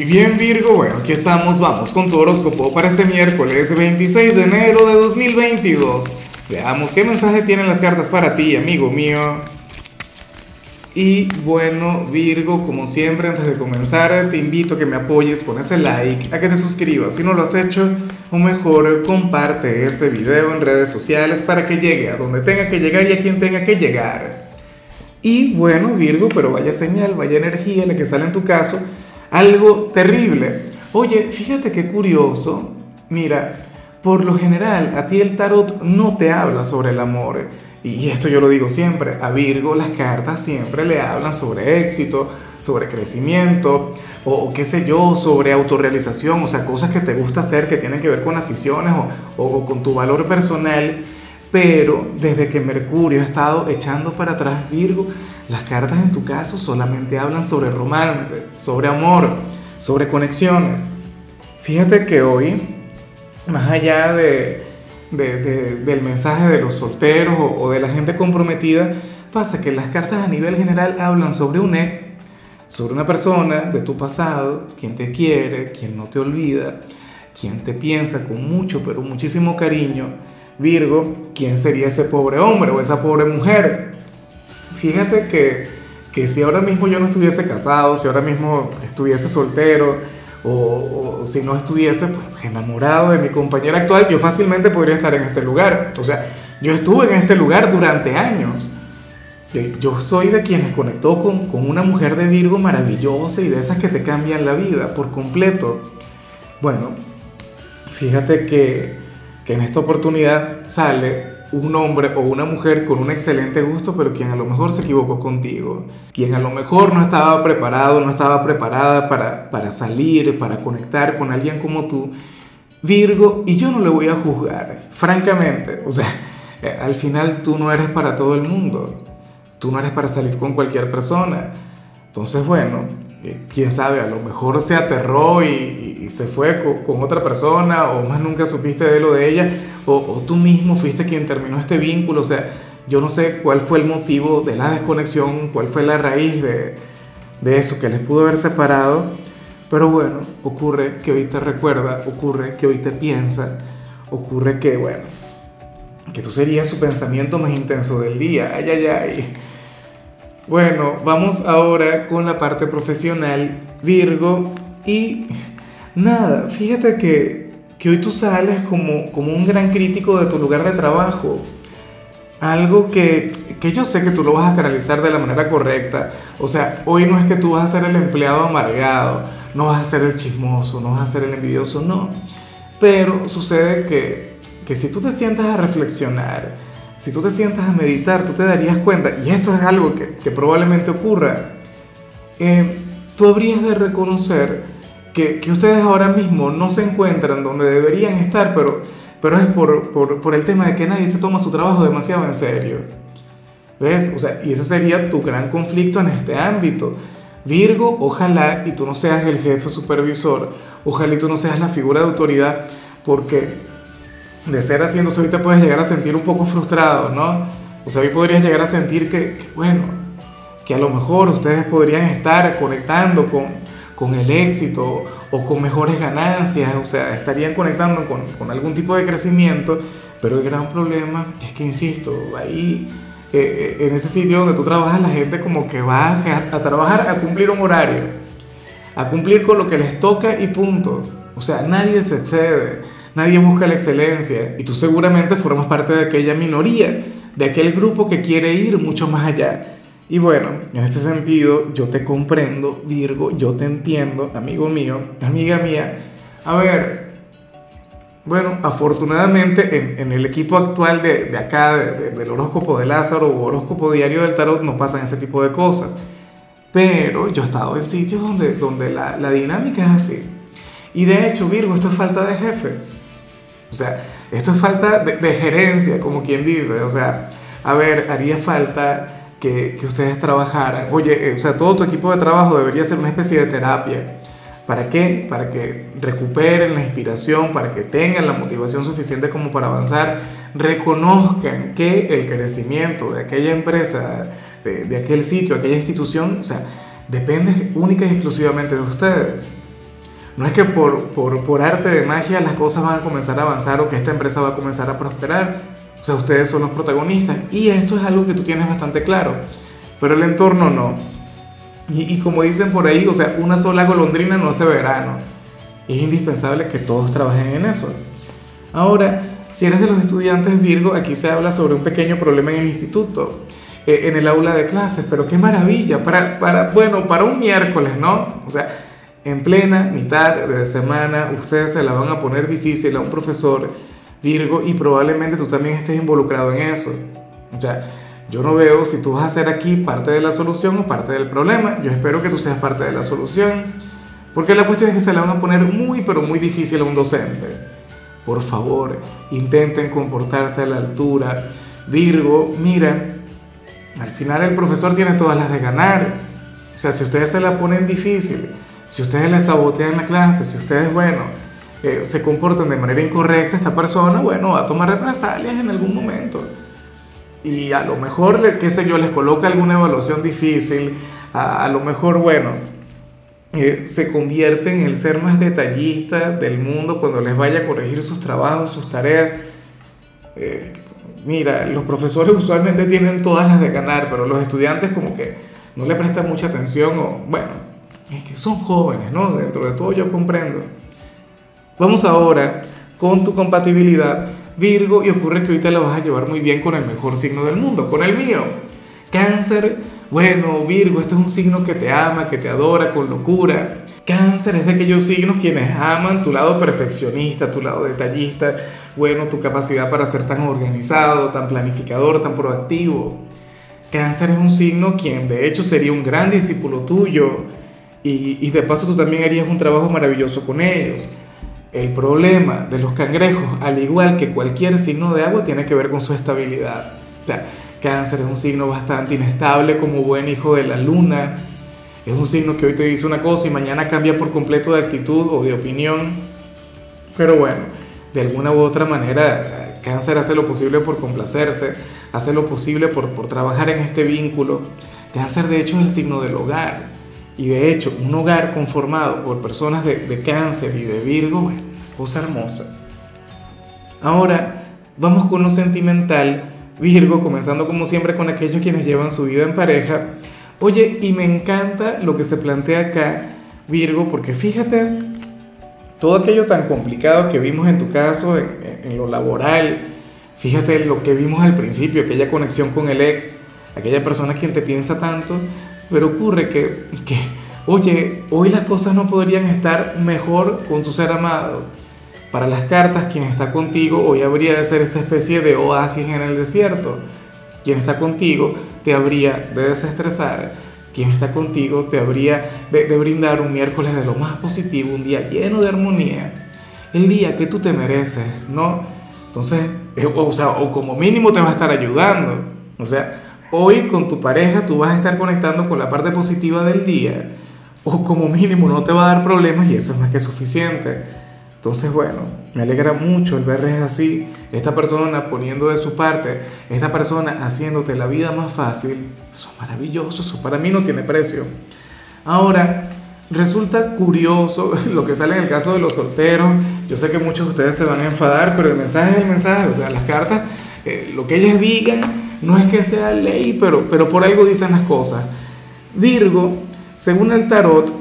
Y bien Virgo, bueno, aquí estamos, vamos con tu horóscopo para este miércoles 26 de enero de 2022. Veamos qué mensaje tienen las cartas para ti, amigo mío. Y bueno, Virgo, como siempre, antes de comenzar, te invito a que me apoyes con ese like, a que te suscribas si no lo has hecho, o mejor, comparte este video en redes sociales para que llegue a donde tenga que llegar y a quien tenga que llegar. Y bueno, Virgo, pero vaya señal, vaya energía la que sale en tu caso, algo terrible. Oye, fíjate qué curioso. Mira, por lo general, a ti el tarot no te habla sobre el amor. Y esto yo lo digo siempre, a Virgo las cartas siempre le hablan sobre éxito, sobre crecimiento, o, qué sé yo, sobre autorrealización, o sea, cosas que te gusta hacer que tienen que ver con aficiones o, o con tu valor personal. Pero desde que Mercurio ha estado echando para atrás Virgo, las cartas en tu caso solamente hablan sobre romance, sobre amor, sobre conexiones. Fíjate que hoy, más allá de, del mensaje de los solteros o, o de la gente comprometida, pasa que las cartas a nivel general hablan sobre un ex, sobre una persona de tu pasado, quien te quiere, quien no te olvida, quien te piensa con mucho, pero muchísimo cariño Virgo, ¿quién sería ese pobre hombre o esa pobre mujer? Fíjate que, que si ahora mismo yo no estuviese casado, si ahora mismo estuviese soltero, o, si no estuviese pues, enamorado de mi compañera actual, yo fácilmente podría estar en este lugar. O sea, yo estuve en este lugar durante años. Yo soy de quienes conectó con, con una mujer de Virgo maravillosa y de esas que te cambian la vida por completo. Bueno, fíjate que en esta oportunidad sale un hombre o una mujer con un excelente gusto, pero quien a lo mejor se equivocó contigo, quien a lo mejor no estaba preparado, no estaba preparada para, para salir, para conectar con alguien como tú, Virgo, y yo no le voy a juzgar, francamente, o sea, eh, al final tú no eres para todo el mundo, tú no eres para salir con cualquier persona, entonces bueno, eh, quién sabe, a lo mejor se aterró y, se fue con, otra persona o más nunca supiste de lo de ella o, tú mismo fuiste quien terminó este vínculo, o sea, yo no sé cuál fue el motivo de la desconexión, cuál fue la raíz de, de eso que les pudo haber separado, pero bueno, ocurre que hoy te recuerda, ocurre que hoy te piensa, ocurre que, bueno, que tú serías su pensamiento más intenso del día, ay, ay, ay. Bueno, vamos ahora con la parte profesional, Virgo, y nada, fíjate que, hoy tú sales como, como un gran crítico de tu lugar de trabajo. Algo que, que yo sé que tú lo vas a canalizar de la manera correcta. O sea, hoy no es que tú vas a ser el empleado amargado, no vas a ser el chismoso, no vas a ser el envidioso, no. Pero sucede que, que si tú te sientas a reflexionar, si tú te sientas a meditar, tú te darías cuenta, y esto es algo que, probablemente ocurra, eh, tú habrías de reconocer que, ustedes ahora mismo no se encuentran donde deberían estar, pero, pero es por, por, el tema de que nadie se toma su trabajo demasiado en serio. ¿Ves? O sea, y ese sería tu gran conflicto en este ámbito. Virgo, ojalá y tú no seas el jefe supervisor, ojalá y tú no seas la figura de autoridad, porque de ser entonces ahorita puedes llegar a sentir un poco frustrado, ¿no? O sea, hoy podrías llegar a sentir que, bueno, que a lo mejor ustedes podrían estar conectando con, con el éxito o con mejores ganancias, o sea, estarían conectando con, con algún tipo de crecimiento, pero el gran problema es que, insisto, ahí eh, eh, en ese sitio donde tú trabajas, la gente como que va a, a trabajar a cumplir un horario, a cumplir con lo que les toca y punto. O sea, nadie se excede nadie busca la excelencia y tú seguramente formas parte de aquella minoría, de aquel grupo que quiere ir mucho más allá. Y bueno, en ese sentido yo te comprendo, Virgo, yo te entiendo, amigo mío, amiga mía. A ver, bueno, afortunadamente en, el equipo actual de, acá, del horóscopo de Lázaro o horóscopo diario del tarot, no pasan ese tipo de cosas. Pero yo he estado en sitios donde, donde la, la dinámica es así. Y de hecho, Virgo, esto es falta de jefe. O sea, esto es falta de, gerencia, como quien dice. O sea, a ver, haría falta que, que, ustedes trabajaran. Oye, eh, o sea, todo tu equipo de trabajo debería ser una especie de terapia. ¿Para qué? Para que recuperen la inspiración, para que tengan la motivación suficiente como para avanzar, reconozcan que el crecimiento de aquella empresa, de, de aquel sitio, aquella institución, o sea, depende única y exclusivamente de ustedes. No es que por, por, por arte de magia las cosas van a comenzar a avanzar o que esta empresa va a comenzar a prosperar. O sea, ustedes son los protagonistas. Y esto es algo que tú tienes bastante claro. Pero el entorno no. Y, y como dicen por ahí, o sea, una sola golondrina no hace verano. Es indispensable que todos trabajen en eso. Ahora, si eres de los estudiantes Virgo, aquí se habla sobre un pequeño problema en el instituto, eh, en el aula de clases, pero qué maravilla, para, para, bueno, para un miércoles, ¿no? O sea, en plena mitad de semana, ustedes se la van a poner difícil a un profesor Virgo y probablemente tú también estés involucrado en eso. O sea, yo no veo si tú vas a ser aquí parte de la solución o parte del problema. Yo espero que tú seas parte de la solución, porque la cuestión es que se la van a poner muy, pero muy difícil a un docente. Por favor, intenten comportarse a la altura. Virgo, mira, al final el profesor tiene todas las de ganar. O sea, si ustedes se la ponen difícil, si ustedes le sabotean la clase, si ustedes, bueno, eh, se comportan de manera incorrecta, esta persona, bueno, va a tomar represalias en algún momento. Y a lo mejor, qué sé yo, les coloca alguna evaluación difícil, a, a lo mejor, bueno, eh, se convierte en el ser más detallista del mundo cuando les vaya a corregir sus trabajos, sus tareas. Eh, mira, los profesores usualmente tienen todas las de ganar, pero los estudiantes como que no le prestan mucha atención o, bueno, es que son jóvenes, ¿no? Dentro de todo yo comprendo. Vamos ahora con tu compatibilidad Virgo y ocurre que te la vas a llevar muy bien con el mejor signo del mundo, con el mío. Cáncer bueno, Virgo, este es un signo que te ama, que te adora con locura. Cáncer es de aquellos signos quienes aman tu lado perfeccionista, tu lado detallista, bueno, tu capacidad para ser tan organizado, tan planificador, tan proactivo. Cáncer es un signo quien de hecho sería un gran discípulo tuyo y, y de paso tú también harías un trabajo maravilloso con ellos. El problema de los cangrejos, al igual que cualquier signo de agua, tiene que ver con su estabilidad. O sea, Cáncer es un signo bastante inestable como buen hijo de la luna. Es un signo que hoy te dice una cosa y mañana cambia por completo de actitud o de opinión. Pero bueno, de alguna u otra manera, Cáncer hace lo posible por complacerte, hace lo posible por, por trabajar en este vínculo. Cáncer de hecho es el signo del hogar. Y de hecho, un hogar conformado por personas de, de Cáncer y de Virgo, bueno, cosa hermosa. Ahora, vamos con lo sentimental Virgo, comenzando como siempre con aquellos quienes llevan su vida en pareja. Oye, y me encanta lo que se plantea acá, Virgo, porque fíjate, todo aquello tan complicado que vimos en tu caso, en, lo laboral, fíjate lo que vimos al principio, aquella conexión con el ex, aquella persona quien te piensa tanto, pero ocurre que, que oye, hoy las cosas no podrían estar mejor con tu ser amado para las cartas, quien está contigo hoy habría de ser esa especie de oasis en el desierto. Quien está contigo te habría de desestresar. Quien está contigo te habría de, brindar un miércoles de lo más positivo, un día lleno de armonía. El día que tú te mereces, ¿no? Entonces, eh, o, sea, o como mínimo te va a estar ayudando. O sea, hoy con tu pareja tú vas a estar conectando con la parte positiva del día. O como mínimo no te va a dar problemas y eso es más que suficiente. Entonces, bueno, me alegra mucho el verles así, esta persona poniendo de su parte, esta persona haciéndote la vida más fácil. Eso es maravilloso, eso para mí no tiene precio. Ahora, resulta curioso lo que sale en el caso de los solteros. Yo sé que muchos de ustedes se van a enfadar, pero el mensaje es el mensaje, o sea, las cartas, eh, lo que ellas digan, no es que sea ley, pero, pero por algo dicen las cosas. Virgo, según el tarot,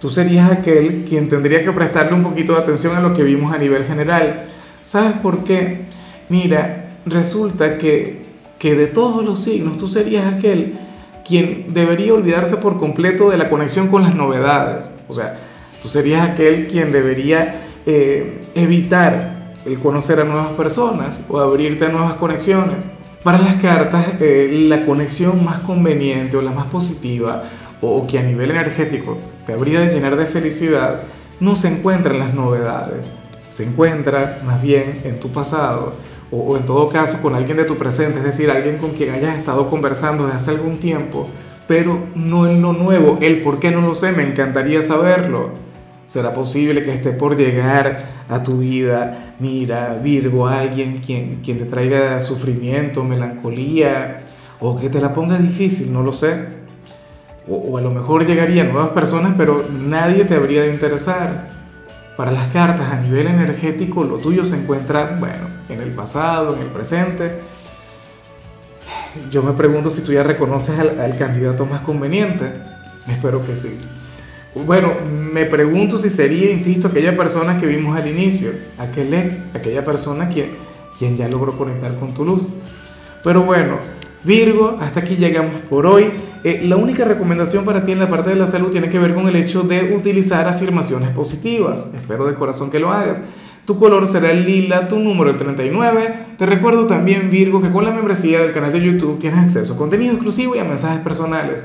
Tú serías aquel quien tendría que prestarle un poquito de atención a lo que vimos a nivel general. ¿Sabes por qué? Mira, resulta que, que de todos los signos tú serías aquel quien debería olvidarse por completo de la conexión con las novedades. O sea, tú serías aquel quien debería eh, evitar el conocer a nuevas personas o abrirte a nuevas conexiones. Para las cartas, eh, la conexión más conveniente o la más positiva o que a nivel energético te habría de llenar de felicidad, no se encuentra en las novedades, se encuentra más bien en tu pasado o, en todo caso con alguien de tu presente, es decir, alguien con quien hayas estado conversando desde hace algún tiempo, pero no en lo nuevo, el por qué no lo sé, me encantaría saberlo. ¿Será posible que esté por llegar a tu vida, mira, Virgo, alguien quien, quien te traiga sufrimiento, melancolía, o que te la ponga difícil, no lo sé? o, a lo mejor llegarían nuevas personas, pero nadie te habría de interesar. Para las cartas a nivel energético, lo tuyo se encuentra, bueno, en el pasado, en el presente. Yo me pregunto si tú ya reconoces al, al candidato más conveniente. Espero que sí. Bueno, me pregunto si sería, insisto, aquella persona que vimos al inicio, aquel ex, aquella persona quien, quien ya logró conectar con tu luz. Pero bueno, Virgo, hasta aquí llegamos por hoy. Eh, la única recomendación para ti en la parte de la salud tiene que ver con el hecho de utilizar afirmaciones positivas. Espero de corazón que lo hagas. Tu color será el lila, tu número el 39. Te recuerdo también, Virgo, que con la membresía del canal de YouTube tienes acceso a contenido exclusivo y a mensajes personales